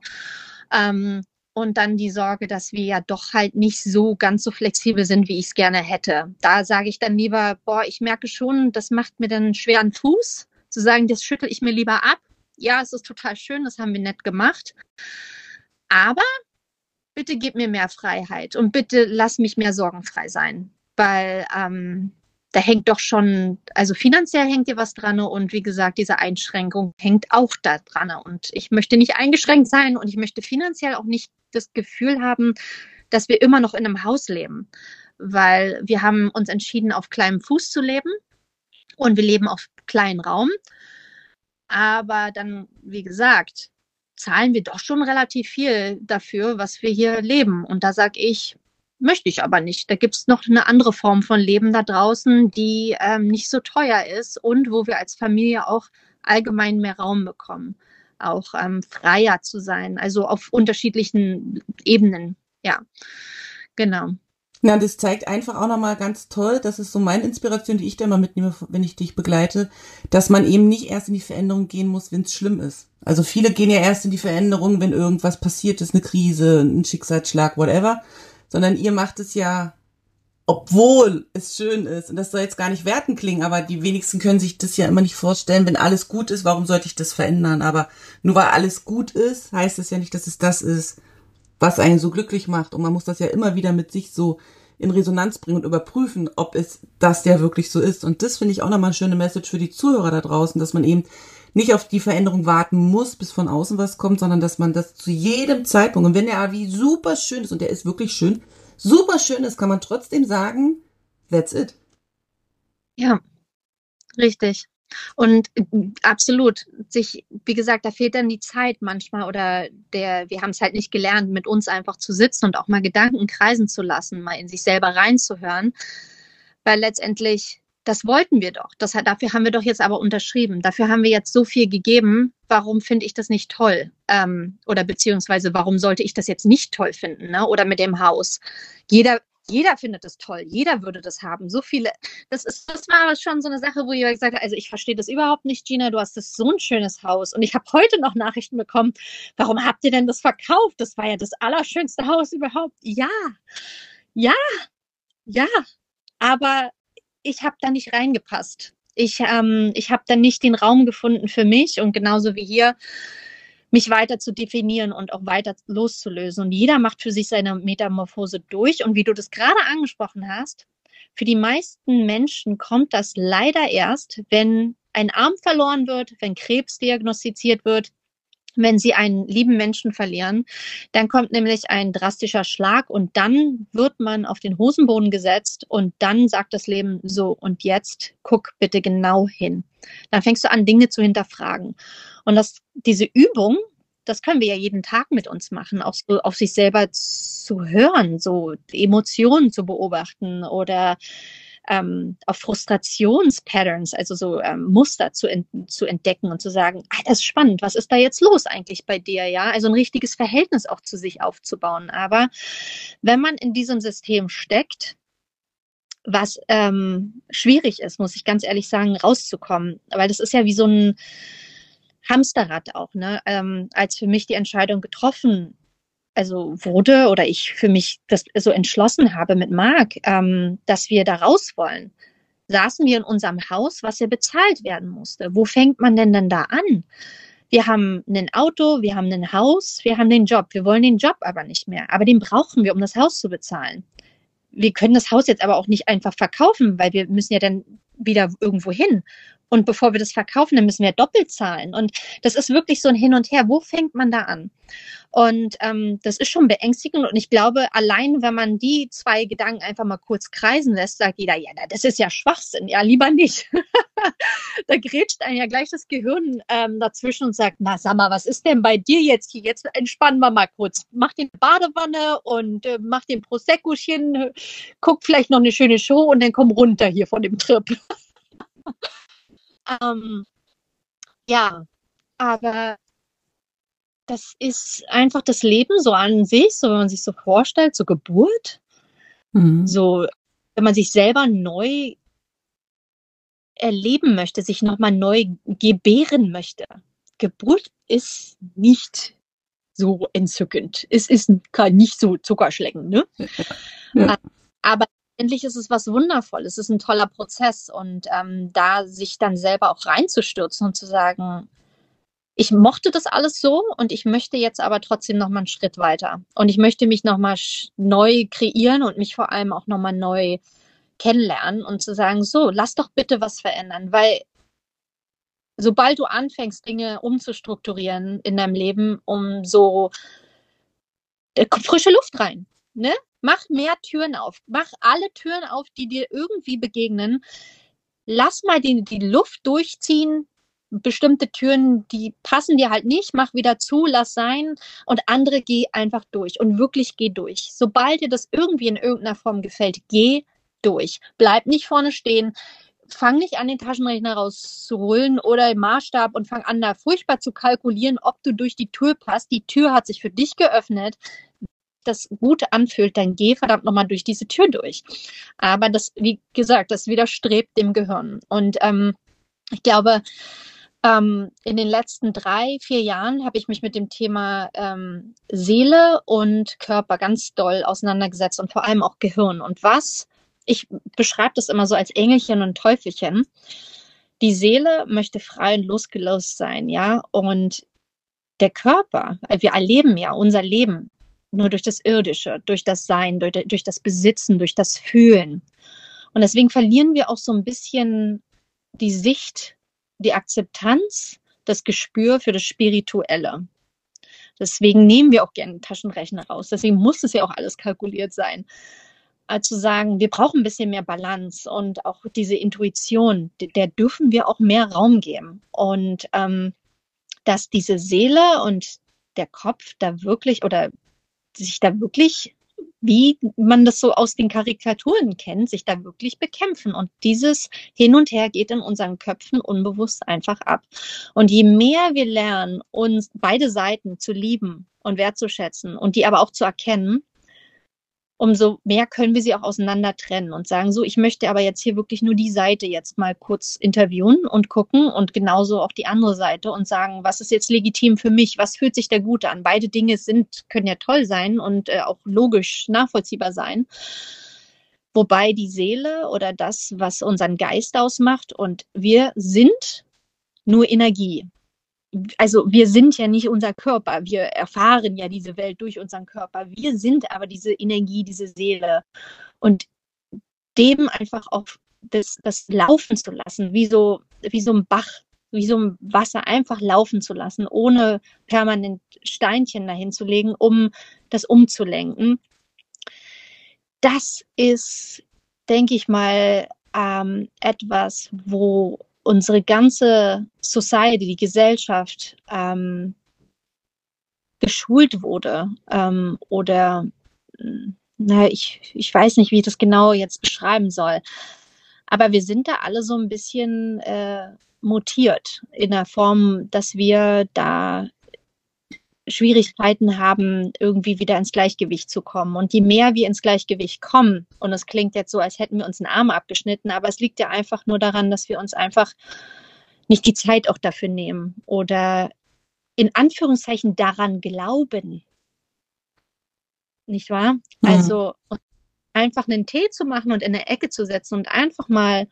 Ähm, und dann die Sorge, dass wir ja doch halt nicht so ganz so flexibel sind, wie ich es gerne hätte. Da sage ich dann lieber, boah, ich merke schon, das macht mir dann einen schweren Fuß, zu sagen, das schüttel ich mir lieber ab. Ja, es ist total schön, das haben wir nett gemacht. Aber bitte gib mir mehr Freiheit und bitte lass mich mehr sorgenfrei sein, weil ähm, da hängt doch schon, also finanziell hängt dir was dran und wie gesagt, diese Einschränkung hängt auch da dran. Und ich möchte nicht eingeschränkt sein und ich möchte finanziell auch nicht das Gefühl haben, dass wir immer noch in einem Haus leben, weil wir haben uns entschieden, auf kleinem Fuß zu leben und wir leben auf kleinem Raum. Aber dann, wie gesagt, zahlen wir doch schon relativ viel dafür, was wir hier leben. Und da sage ich, Möchte ich aber nicht. Da gibt es noch eine andere Form von Leben da draußen, die ähm, nicht so teuer ist und wo wir als Familie auch allgemein mehr Raum bekommen, auch ähm, freier zu sein, also auf unterschiedlichen Ebenen. Ja, genau. Ja, das zeigt einfach auch nochmal ganz toll, das ist so meine Inspiration, die ich da immer mitnehme, wenn ich dich begleite, dass man eben nicht erst in die Veränderung gehen muss, wenn es schlimm ist. Also viele gehen ja erst in die Veränderung, wenn irgendwas passiert ist, eine Krise, ein Schicksalsschlag, whatever sondern ihr macht es ja, obwohl es schön ist. Und das soll jetzt gar nicht werten klingen, aber die wenigsten können sich das ja immer nicht vorstellen. Wenn alles gut ist, warum sollte ich das verändern? Aber nur weil alles gut ist, heißt es ja nicht, dass es das ist, was einen so glücklich macht. Und man muss das ja immer wieder mit sich so in Resonanz bringen und überprüfen, ob es das ja wirklich so ist. Und das finde ich auch nochmal eine schöne Message für die Zuhörer da draußen, dass man eben nicht auf die Veränderung warten muss, bis von außen was kommt, sondern dass man das zu jedem Zeitpunkt, und wenn der AVI super schön ist, und der ist wirklich schön, super schön ist, kann man trotzdem sagen, that's it. Ja, richtig. Und äh, absolut, sich, wie gesagt, da fehlt dann die Zeit manchmal oder der, wir haben es halt nicht gelernt, mit uns einfach zu sitzen und auch mal Gedanken kreisen zu lassen, mal in sich selber reinzuhören. Weil letztendlich, das wollten wir doch. Das, dafür haben wir doch jetzt aber unterschrieben. Dafür haben wir jetzt so viel gegeben. Warum finde ich das nicht toll? Ähm, oder beziehungsweise, warum sollte ich das jetzt nicht toll finden? Ne? Oder mit dem Haus. Jeder jeder findet es toll, jeder würde das haben. So viele, das ist, das war schon so eine Sache, wo ich gesagt habe, also ich verstehe das überhaupt nicht, Gina, du hast das so ein schönes Haus. Und ich habe heute noch Nachrichten bekommen, warum habt ihr denn das verkauft? Das war ja das allerschönste Haus überhaupt. Ja, ja, ja, aber ich habe da nicht reingepasst. Ich, ähm, ich habe da nicht den Raum gefunden für mich und genauso wie hier mich weiter zu definieren und auch weiter loszulösen. Und jeder macht für sich seine Metamorphose durch. Und wie du das gerade angesprochen hast, für die meisten Menschen kommt das leider erst, wenn ein Arm verloren wird, wenn Krebs diagnostiziert wird, wenn sie einen lieben Menschen verlieren, dann kommt nämlich ein drastischer Schlag und dann wird man auf den Hosenboden gesetzt und dann sagt das Leben so und jetzt guck bitte genau hin. Dann fängst du an, Dinge zu hinterfragen. Und das, diese Übung, das können wir ja jeden Tag mit uns machen, auch so auf sich selber zu hören, so Emotionen zu beobachten oder ähm, auf Frustrationspatterns, also so ähm, Muster zu, ent zu entdecken und zu sagen, ah, das ist spannend, was ist da jetzt los eigentlich bei dir, ja? Also ein richtiges Verhältnis auch zu sich aufzubauen. Aber wenn man in diesem System steckt, was ähm, schwierig ist, muss ich ganz ehrlich sagen, rauszukommen, weil das ist ja wie so ein Hamsterrad auch, ne? Ähm, als für mich die Entscheidung getroffen also wurde oder ich für mich das so entschlossen habe mit Marc, ähm, dass wir da raus wollen, saßen wir in unserem Haus, was ja bezahlt werden musste. Wo fängt man denn denn da an? Wir haben ein Auto, wir haben ein Haus, wir haben den Job. Wir wollen den Job aber nicht mehr. Aber den brauchen wir, um das Haus zu bezahlen. Wir können das Haus jetzt aber auch nicht einfach verkaufen, weil wir müssen ja dann wieder irgendwo hin. Und bevor wir das verkaufen, dann müssen wir doppelt zahlen. Und das ist wirklich so ein Hin und Her. Wo fängt man da an? Und ähm, das ist schon beängstigend. Und ich glaube, allein wenn man die zwei Gedanken einfach mal kurz kreisen lässt, sagt jeder, ja, das ist ja Schwachsinn. Ja, lieber nicht. da grätscht einem ja gleich das Gehirn ähm, dazwischen und sagt, na, sag mal, was ist denn bei dir jetzt hier? Jetzt entspannen wir mal kurz. Mach den Badewanne und äh, mach den Proseccochen, guck vielleicht noch eine schöne Show und dann komm runter hier von dem Trip. ähm, ja, aber das ist einfach das Leben so an sich, so wenn man sich so vorstellt, so Geburt, mhm. so wenn man sich selber neu erleben möchte, sich nochmal neu gebären möchte. Geburt ist nicht so entzückend. Es ist nicht so zuckerschlecken, ne? Ja. Aber endlich ist es was Wundervolles. Es ist ein toller Prozess und ähm, da sich dann selber auch reinzustürzen und zu sagen, ich mochte das alles so und ich möchte jetzt aber trotzdem noch mal einen Schritt weiter. Und ich möchte mich noch mal neu kreieren und mich vor allem auch noch mal neu kennenlernen und zu sagen, so, lass doch bitte was verändern, weil sobald du anfängst, Dinge umzustrukturieren in deinem Leben, um so äh, frische Luft rein, ne? Mach mehr Türen auf. Mach alle Türen auf, die dir irgendwie begegnen. Lass mal die, die Luft durchziehen, bestimmte Türen, die passen dir halt nicht, mach wieder zu, lass sein und andere geh einfach durch und wirklich geh durch. Sobald dir das irgendwie in irgendeiner Form gefällt, geh durch. Bleib nicht vorne stehen. Fang nicht an, den Taschenrechner rauszuholen oder im Maßstab und fang an, da furchtbar zu kalkulieren, ob du durch die Tür passt. Die Tür hat sich für dich geöffnet. Das gut anfühlt, dann geh verdammt nochmal durch diese Tür durch. Aber das, wie gesagt, das widerstrebt dem Gehirn. Und ähm, ich glaube, Ähm, in den letzten drei, vier Jahren habe ich mich mit dem Thema ähm, Seele und Körper ganz doll auseinandergesetzt und vor allem auch Gehirn. Und was, ich beschreibe das immer so als Engelchen und Teufelchen. Die Seele möchte frei und losgelöst sein, ja. Und der Körper, wir erleben ja unser Leben nur durch das Irdische, durch das Sein, durch, durch das Besitzen, durch das Fühlen. Und deswegen verlieren wir auch so ein bisschen die Sicht, die Akzeptanz, das Gespür für das Spirituelle. Deswegen nehmen wir auch gerne einen Taschenrechner raus. Deswegen muss es ja auch alles kalkuliert sein. Also sagen, wir brauchen ein bisschen mehr Balance und auch diese Intuition, der dürfen wir auch mehr Raum geben. Und ähm, dass diese Seele und der Kopf da wirklich oder sich da wirklich wie man das so aus den Karikaturen kennt, sich da wirklich bekämpfen. Und dieses Hin und Her geht in unseren Köpfen unbewusst einfach ab. Und je mehr wir lernen, uns beide Seiten zu lieben und wertzuschätzen und die aber auch zu erkennen, umso mehr können wir sie auch auseinander trennen und sagen, so, ich möchte aber jetzt hier wirklich nur die Seite jetzt mal kurz interviewen und gucken und genauso auch die andere Seite und sagen, was ist jetzt legitim für mich, was fühlt sich da gut an. Beide Dinge sind, können ja toll sein und äh, auch logisch nachvollziehbar sein. Wobei die Seele oder das, was unseren Geist ausmacht und wir sind nur Energie also wir sind ja nicht unser Körper, wir erfahren ja diese Welt durch unseren Körper. Wir sind aber diese Energie, diese Seele. Und dem einfach auch das, das laufen zu lassen, wie so, wie so ein Bach, wie so ein Wasser einfach laufen zu lassen, ohne permanent Steinchen dahin zu legen, um das umzulenken. Das ist, denke ich mal, ähm, etwas, wo unsere ganze Society, die Gesellschaft ähm, geschult wurde ähm, oder na, ich, ich weiß nicht, wie ich das genau jetzt beschreiben soll. Aber wir sind da alle so ein bisschen äh, mutiert in der Form, dass wir da Schwierigkeiten haben, irgendwie wieder ins Gleichgewicht zu kommen. Und je mehr wir ins Gleichgewicht kommen, und es klingt jetzt so, als hätten wir uns einen Arm abgeschnitten, aber es liegt ja einfach nur daran, dass wir uns einfach nicht die Zeit auch dafür nehmen oder in Anführungszeichen daran glauben. Nicht wahr? Mhm. Also einfach einen Tee zu machen und in der Ecke zu setzen und einfach mal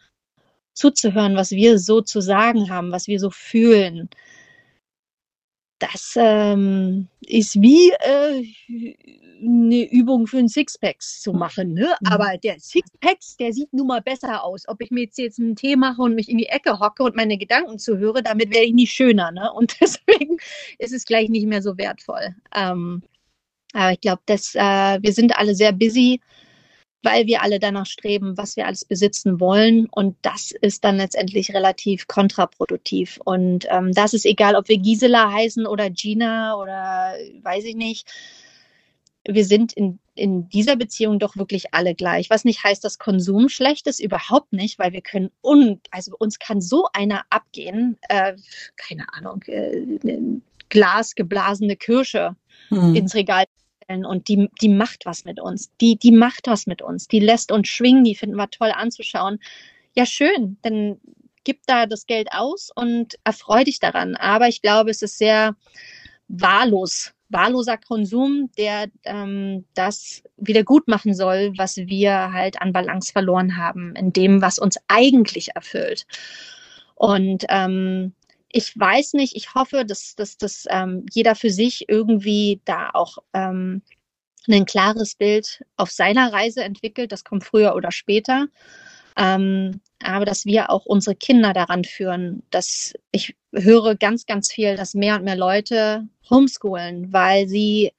zuzuhören, was wir so zu sagen haben, was wir so fühlen, das ähm, ist wie äh, eine Übung für ein Sixpacks zu machen. Ne? Mhm. Aber der Sixpacks, der sieht nun mal besser aus. Ob ich mir jetzt, jetzt einen Tee mache und mich in die Ecke hocke und meine Gedanken zuhöre, damit werde ich nicht schöner. Ne? Und deswegen ist es gleich nicht mehr so wertvoll. Ähm, aber ich glaube, äh, wir sind alle sehr busy weil wir alle danach streben, was wir alles besitzen wollen. Und das ist dann letztendlich relativ kontraproduktiv. Und ähm, das ist egal, ob wir Gisela heißen oder Gina oder weiß ich nicht. Wir sind in, in dieser Beziehung doch wirklich alle gleich. Was nicht heißt, dass Konsum schlecht ist, überhaupt nicht, weil wir können, un, also uns kann so einer abgehen, äh, keine Ahnung, äh, Glas geblasene Kirsche hm. ins Regal und die, die macht was mit uns. Die, die macht was mit uns. Die lässt uns schwingen, die finden wir toll anzuschauen. Ja, schön, dann gib da das Geld aus und erfreu dich daran. Aber ich glaube, es ist sehr wahllos, wahlloser Konsum, der ähm, das wieder gut machen soll, was wir halt an Balance verloren haben, in dem, was uns eigentlich erfüllt. Und ähm, ich weiß nicht, ich hoffe, dass, dass, dass ähm, jeder für sich irgendwie da auch ähm, ein klares Bild auf seiner Reise entwickelt. Das kommt früher oder später. Ähm, aber dass wir auch unsere Kinder daran führen, dass ich höre ganz, ganz viel, dass mehr und mehr Leute homeschoolen, weil sie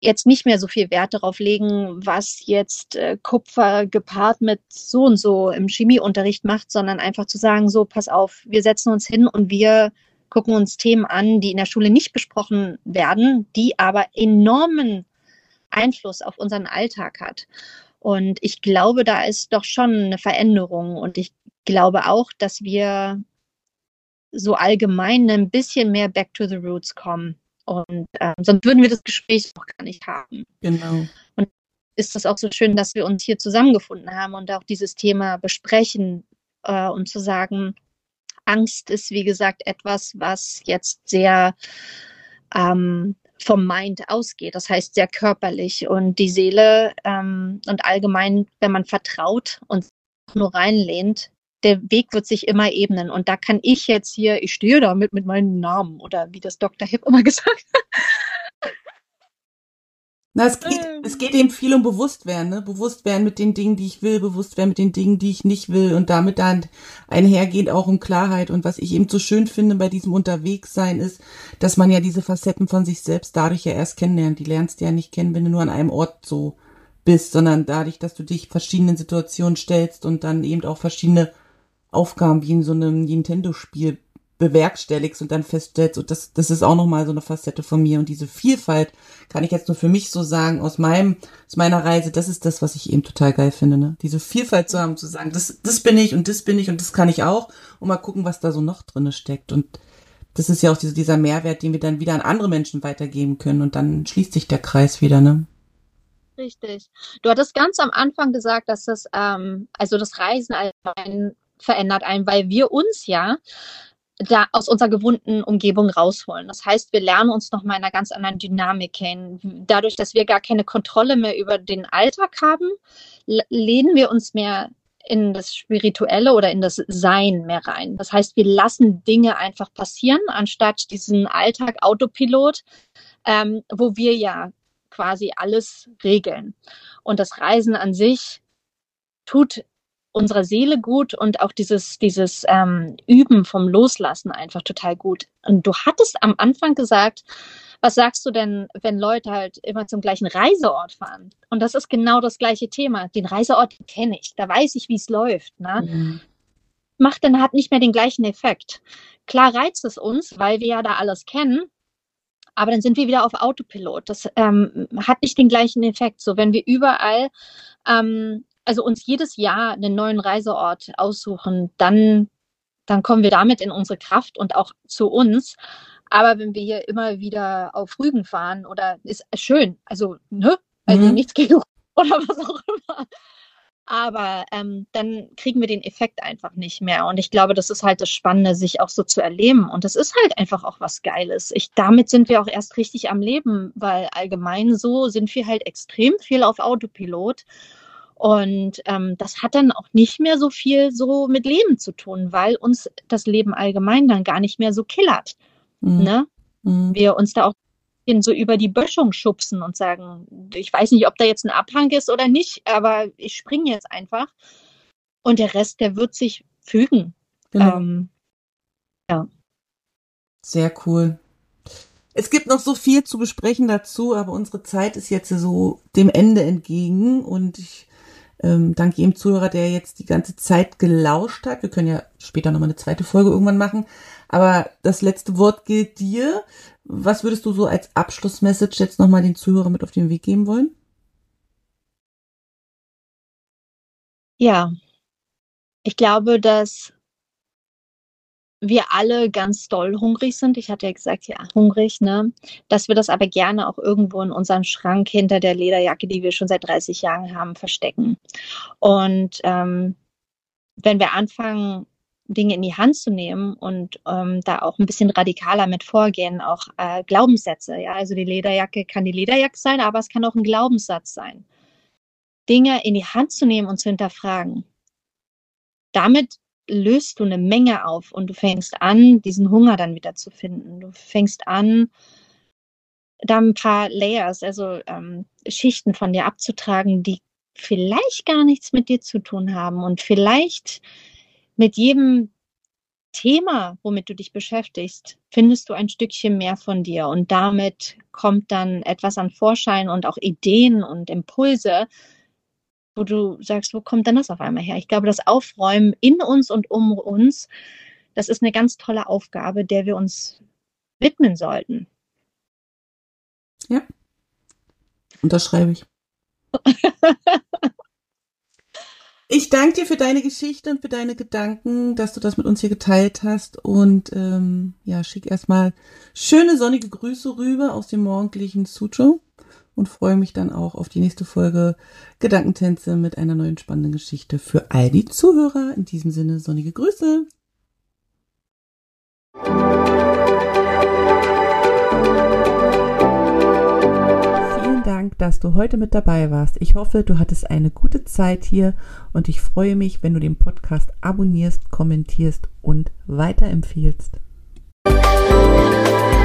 jetzt nicht mehr so viel Wert darauf legen, was jetzt äh, Kupfer gepaart mit so und so im Chemieunterricht macht, sondern einfach zu sagen, so, pass auf, wir setzen uns hin und wir gucken uns Themen an, die in der Schule nicht besprochen werden, die aber enormen Einfluss auf unseren Alltag hat. Und ich glaube, da ist doch schon eine Veränderung. Und ich glaube auch, dass wir so allgemein ein bisschen mehr back to the roots kommen. Und ähm, sonst würden wir das Gespräch auch gar nicht haben. Genau. Und ist das auch so schön, dass wir uns hier zusammengefunden haben und auch dieses Thema besprechen äh, und zu sagen, Angst ist, wie gesagt, etwas, was jetzt sehr ähm, vom Mind ausgeht, das heißt sehr körperlich. Und die Seele ähm, und allgemein, wenn man vertraut und nur reinlehnt, der Weg wird sich immer ebnen. Und da kann ich jetzt hier, ich stehe da mit, mit meinem Namen oder wie das Dr. Hip immer gesagt hat. Na, es geht, ähm. es geht eben viel um Bewusstwerden, ne? Bewusstwerden mit den Dingen, die ich will, Bewusstwerden mit den Dingen, die ich nicht will und damit dann einhergehend auch um Klarheit. Und was ich eben so schön finde bei diesem Unterwegssein ist, dass man ja diese Facetten von sich selbst dadurch ja erst kennenlernt. Die lernst du ja nicht kennen, wenn du nur an einem Ort so bist, sondern dadurch, dass du dich verschiedenen Situationen stellst und dann eben auch verschiedene Aufgaben wie in so einem Nintendo-Spiel bewerkstelligst und dann feststellst, und das, das ist auch nochmal so eine Facette von mir. Und diese Vielfalt kann ich jetzt nur für mich so sagen, aus meinem, aus meiner Reise, das ist das, was ich eben total geil finde, ne? Diese Vielfalt zu haben, zu sagen, das, das bin ich und das bin ich und das kann ich auch und mal gucken, was da so noch drinne steckt. Und das ist ja auch diese, dieser Mehrwert, den wir dann wieder an andere Menschen weitergeben können und dann schließt sich der Kreis wieder, ne? Richtig. Du hattest ganz am Anfang gesagt, dass das, ähm, also das Reisen allgemein verändert einen, weil wir uns ja da aus unserer gewohnten Umgebung rausholen. Das heißt, wir lernen uns noch mal in einer ganz anderen Dynamik kennen. Dadurch, dass wir gar keine Kontrolle mehr über den Alltag haben, lehnen wir uns mehr in das Spirituelle oder in das Sein mehr rein. Das heißt, wir lassen Dinge einfach passieren, anstatt diesen Alltag Autopilot, ähm, wo wir ja quasi alles regeln. Und das Reisen an sich tut unserer Seele gut und auch dieses, dieses ähm, Üben vom Loslassen einfach total gut. Und du hattest am Anfang gesagt, was sagst du denn, wenn Leute halt immer zum gleichen Reiseort fahren? Und das ist genau das gleiche Thema. Den Reiseort kenne ich, da weiß ich, wie es läuft. Ne? Mhm. Macht dann hat nicht mehr den gleichen Effekt. Klar reizt es uns, weil wir ja da alles kennen, aber dann sind wir wieder auf Autopilot. Das ähm, hat nicht den gleichen Effekt. So, wenn wir überall ähm, also uns jedes Jahr einen neuen Reiseort aussuchen, dann, dann kommen wir damit in unsere Kraft und auch zu uns. Aber wenn wir hier immer wieder auf Rügen fahren oder ist schön, also ne, also mhm. nichts gegen oder was auch immer. Aber ähm, dann kriegen wir den Effekt einfach nicht mehr. Und ich glaube, das ist halt das Spannende, sich auch so zu erleben. Und das ist halt einfach auch was Geiles. Ich, damit sind wir auch erst richtig am Leben, weil allgemein so sind wir halt extrem viel auf Autopilot. Und ähm, das hat dann auch nicht mehr so viel so mit Leben zu tun, weil uns das Leben allgemein dann gar nicht mehr so killert. Mhm. Ne? Mhm. Wir uns da auch so über die Böschung schubsen und sagen, ich weiß nicht, ob da jetzt ein Abhang ist oder nicht, aber ich springe jetzt einfach. Und der Rest, der wird sich fügen. Genau. Ähm, ja. Sehr cool. Es gibt noch so viel zu besprechen dazu, aber unsere Zeit ist jetzt so dem Ende entgegen und ich ähm, danke jedem Zuhörer, der jetzt die ganze Zeit gelauscht hat. Wir können ja später nochmal eine zweite Folge irgendwann machen. Aber das letzte Wort gilt dir. Was würdest du so als Abschlussmessage jetzt nochmal den Zuhörer mit auf den Weg geben wollen? Ja, ich glaube, dass wir alle ganz doll hungrig sind. Ich hatte ja gesagt, ja, hungrig, ne? Dass wir das aber gerne auch irgendwo in unseren Schrank hinter der Lederjacke, die wir schon seit 30 Jahren haben, verstecken. Und ähm, wenn wir anfangen, Dinge in die Hand zu nehmen und ähm, da auch ein bisschen radikaler mit vorgehen, auch äh, Glaubenssätze. Ja, also die Lederjacke kann die Lederjacke sein, aber es kann auch ein Glaubenssatz sein. Dinge in die Hand zu nehmen und zu hinterfragen. Damit löst du eine Menge auf und du fängst an, diesen Hunger dann wieder zu finden. Du fängst an, da ein paar Layers, also ähm, Schichten von dir abzutragen, die vielleicht gar nichts mit dir zu tun haben und vielleicht mit jedem Thema, womit du dich beschäftigst, findest du ein Stückchen mehr von dir und damit kommt dann etwas an Vorschein und auch Ideen und Impulse, wo du sagst, wo kommt denn das auf einmal her? Ich glaube, das Aufräumen in uns und um uns, das ist eine ganz tolle Aufgabe, der wir uns widmen sollten. Ja. Unterschreibe ich. ich danke dir für deine Geschichte und für deine Gedanken, dass du das mit uns hier geteilt hast. Und ähm, ja, schick erstmal schöne sonnige Grüße rüber aus dem morgendlichen Sucho und freue mich dann auch auf die nächste Folge Gedankentänze mit einer neuen spannenden Geschichte für all die Zuhörer. In diesem Sinne sonnige Grüße. Vielen Dank, dass du heute mit dabei warst. Ich hoffe, du hattest eine gute Zeit hier und ich freue mich, wenn du den Podcast abonnierst, kommentierst und weiterempfiehlst. Música